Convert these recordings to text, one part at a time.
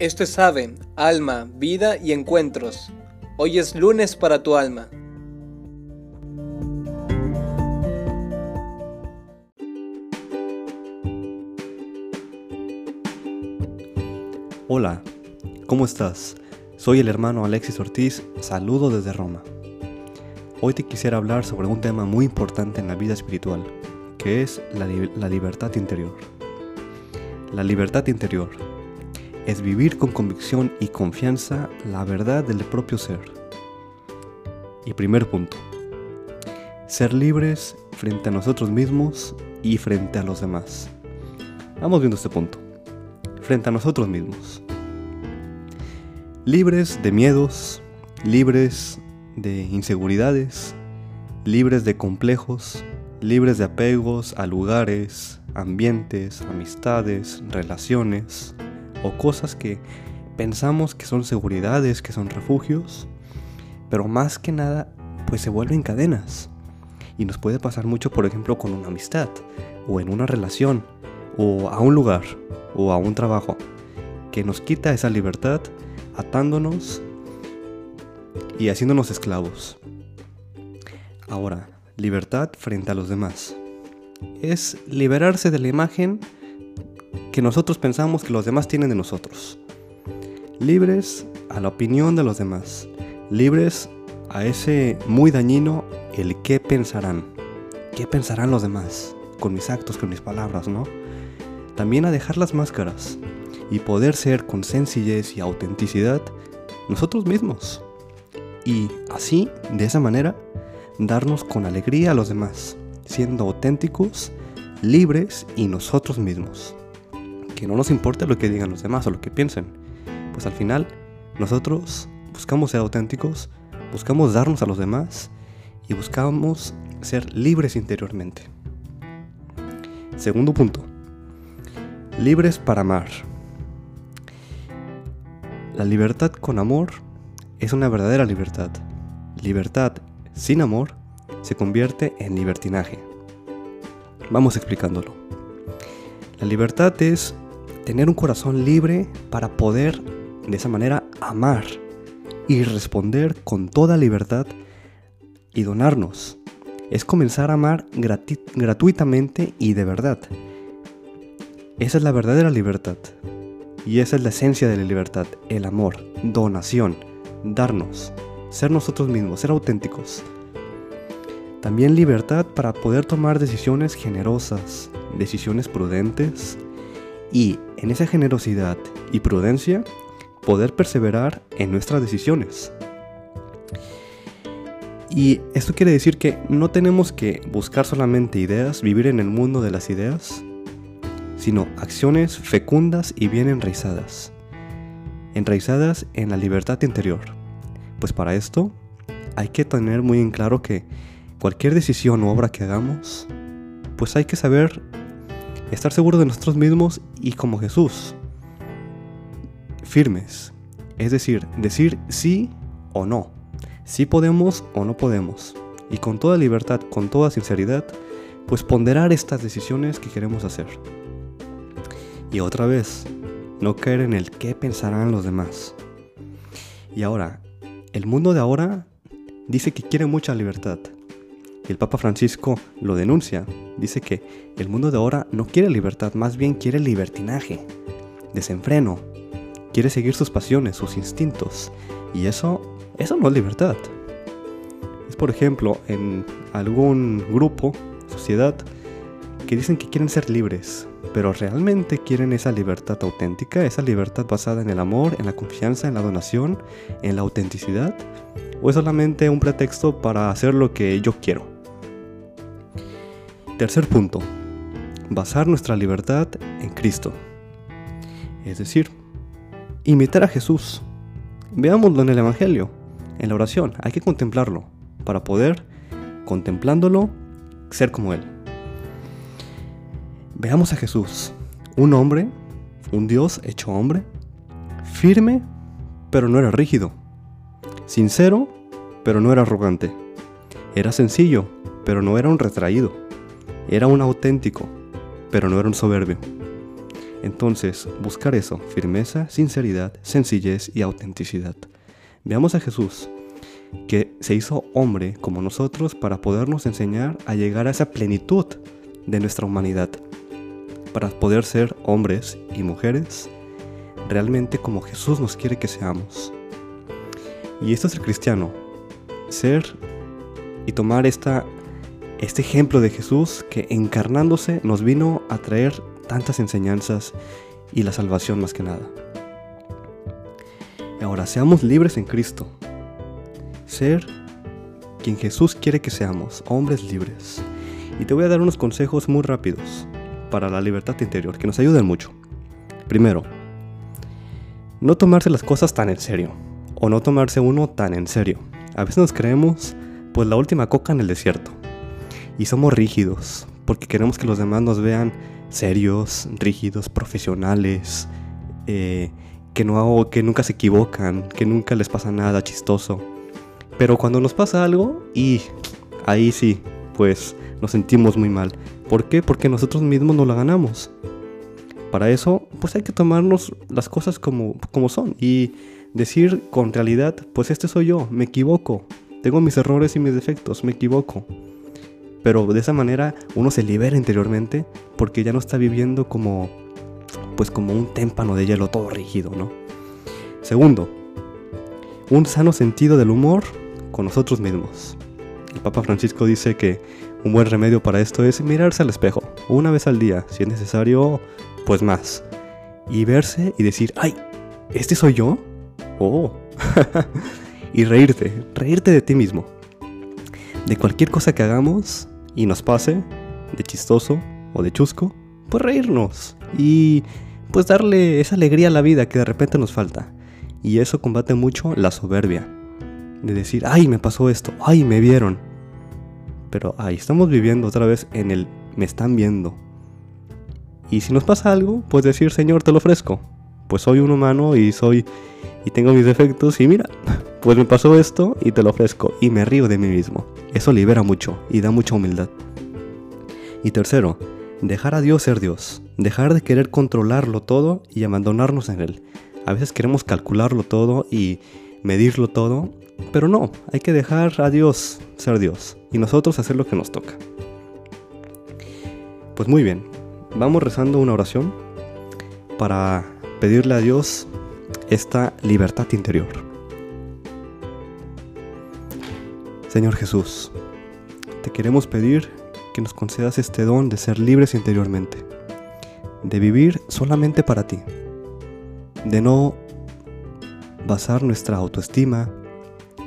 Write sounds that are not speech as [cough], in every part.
Esto es Ave, Alma, Vida y Encuentros. Hoy es lunes para tu alma. Hola, ¿cómo estás? Soy el hermano Alexis Ortiz, saludo desde Roma. Hoy te quisiera hablar sobre un tema muy importante en la vida espiritual, que es la, la libertad interior. La libertad interior es vivir con convicción y confianza la verdad del propio ser. Y primer punto, ser libres frente a nosotros mismos y frente a los demás. Vamos viendo este punto. Frente a nosotros mismos. Libres de miedos, libres de inseguridades, libres de complejos, libres de apegos a lugares, ambientes, amistades, relaciones, o cosas que pensamos que son seguridades, que son refugios, pero más que nada pues se vuelven cadenas. Y nos puede pasar mucho, por ejemplo, con una amistad, o en una relación, o a un lugar, o a un trabajo, que nos quita esa libertad atándonos y haciéndonos esclavos. Ahora, libertad frente a los demás. Es liberarse de la imagen que nosotros pensamos que los demás tienen de nosotros. Libres a la opinión de los demás. Libres a ese muy dañino el qué pensarán. ¿Qué pensarán los demás? Con mis actos, con mis palabras, ¿no? También a dejar las máscaras y poder ser con sencillez y autenticidad nosotros mismos. Y así, de esa manera, darnos con alegría a los demás, siendo auténticos, libres y nosotros mismos que no nos importe lo que digan los demás o lo que piensen. Pues al final, nosotros buscamos ser auténticos, buscamos darnos a los demás y buscamos ser libres interiormente. Segundo punto. Libres para amar. La libertad con amor es una verdadera libertad. Libertad sin amor se convierte en libertinaje. Vamos explicándolo. La libertad es tener un corazón libre para poder de esa manera amar y responder con toda libertad y donarnos. Es comenzar a amar gratuitamente y de verdad. Esa es la verdadera libertad. Y esa es la esencia de la libertad, el amor, donación, darnos, ser nosotros mismos, ser auténticos. También libertad para poder tomar decisiones generosas, decisiones prudentes, y en esa generosidad y prudencia poder perseverar en nuestras decisiones. Y esto quiere decir que no tenemos que buscar solamente ideas, vivir en el mundo de las ideas, sino acciones fecundas y bien enraizadas. Enraizadas en la libertad interior. Pues para esto hay que tener muy en claro que cualquier decisión o obra que hagamos, pues hay que saber estar seguro de nosotros mismos y como Jesús, firmes. Es decir, decir sí o no. Si podemos o no podemos. Y con toda libertad, con toda sinceridad, pues ponderar estas decisiones que queremos hacer. Y otra vez, no caer en el qué pensarán los demás. Y ahora, el mundo de ahora dice que quiere mucha libertad. Y el Papa Francisco lo denuncia. Dice que el mundo de ahora no quiere libertad, más bien quiere libertinaje, desenfreno. Quiere seguir sus pasiones, sus instintos. Y eso, eso no es libertad. Es por ejemplo en algún grupo, sociedad, que dicen que quieren ser libres, pero realmente quieren esa libertad auténtica, esa libertad basada en el amor, en la confianza, en la donación, en la autenticidad, o es solamente un pretexto para hacer lo que yo quiero. Tercer punto. Basar nuestra libertad en Cristo. Es decir, imitar a Jesús. Veámoslo en el Evangelio, en la oración. Hay que contemplarlo para poder, contemplándolo, ser como Él. Veamos a Jesús, un hombre, un Dios hecho hombre, firme, pero no era rígido, sincero, pero no era arrogante, era sencillo, pero no era un retraído era un auténtico, pero no era un soberbio. Entonces, buscar eso, firmeza, sinceridad, sencillez y autenticidad. Veamos a Jesús, que se hizo hombre como nosotros para podernos enseñar a llegar a esa plenitud de nuestra humanidad, para poder ser hombres y mujeres realmente como Jesús nos quiere que seamos. Y esto es el cristiano, ser y tomar esta, este ejemplo de Jesús que encarnándose nos vino a traer tantas enseñanzas y la salvación más que nada. Ahora, seamos libres en Cristo. Ser quien Jesús quiere que seamos, hombres libres. Y te voy a dar unos consejos muy rápidos para la libertad interior que nos ayuden mucho. Primero, no tomarse las cosas tan en serio, o no tomarse uno tan en serio. A veces nos creemos pues la última coca en el desierto. Y somos rígidos, porque queremos que los demás nos vean serios, rígidos, profesionales, eh, que, no, que nunca se equivocan, que nunca les pasa nada chistoso. Pero cuando nos pasa algo, y ahí sí, pues nos sentimos muy mal. ¿Por qué? Porque nosotros mismos no la ganamos. Para eso, pues hay que tomarnos las cosas como, como son y decir con realidad, pues este soy yo, me equivoco, tengo mis errores y mis defectos, me equivoco. Pero de esa manera uno se libera interiormente porque ya no está viviendo como pues como un témpano de hielo todo rígido, ¿no? Segundo, un sano sentido del humor con nosotros mismos. El Papa Francisco dice que un buen remedio para esto es mirarse al espejo una vez al día, si es necesario, pues más. Y verse y decir, ay, ¿este soy yo? Oh. [laughs] y reírte, reírte de ti mismo. De cualquier cosa que hagamos y nos pase, de chistoso o de chusco, pues reírnos y pues darle esa alegría a la vida que de repente nos falta. Y eso combate mucho la soberbia. De decir, ay, me pasó esto, ay, me vieron. Pero ahí estamos viviendo otra vez en el me están viendo. Y si nos pasa algo, pues decir, Señor, te lo ofrezco. Pues soy un humano y soy y tengo mis defectos y mira, pues me pasó esto y te lo ofrezco y me río de mí mismo. Eso libera mucho y da mucha humildad. Y tercero, dejar a Dios ser Dios, dejar de querer controlarlo todo y abandonarnos en Él. A veces queremos calcularlo todo y medirlo todo, pero no, hay que dejar a Dios ser Dios y nosotros hacer lo que nos toca. Pues muy bien, vamos rezando una oración para pedirle a Dios esta libertad interior. Señor Jesús, te queremos pedir que nos concedas este don de ser libres interiormente, de vivir solamente para ti, de no basar nuestra autoestima,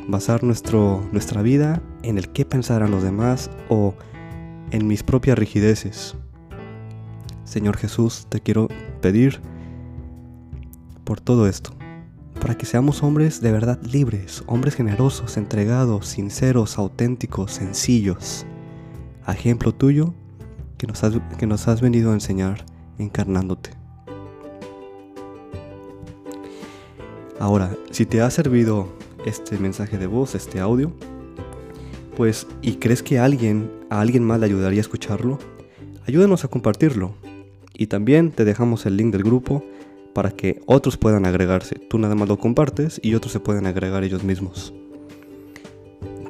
basar nuestro, nuestra vida en el qué pensarán los demás o en mis propias rigideces. Señor Jesús, te quiero pedir por todo esto, para que seamos hombres de verdad libres, hombres generosos, entregados, sinceros, auténticos, sencillos, a ejemplo tuyo que nos has, que nos has venido a enseñar encarnándote. Ahora, si te ha servido este mensaje de voz, este audio, pues, y crees que alguien, a alguien más le ayudaría a escucharlo, ayúdanos a compartirlo. Y también te dejamos el link del grupo para que otros puedan agregarse. Tú nada más lo compartes y otros se pueden agregar ellos mismos.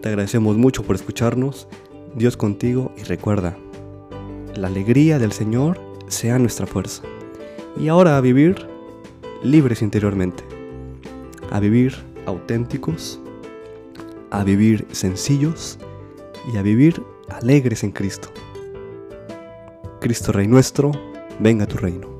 Te agradecemos mucho por escucharnos. Dios contigo y recuerda, la alegría del Señor sea nuestra fuerza. Y ahora a vivir libres interiormente. A vivir auténticos. A vivir sencillos. Y a vivir alegres en Cristo. Cristo Rey nuestro, venga tu reino.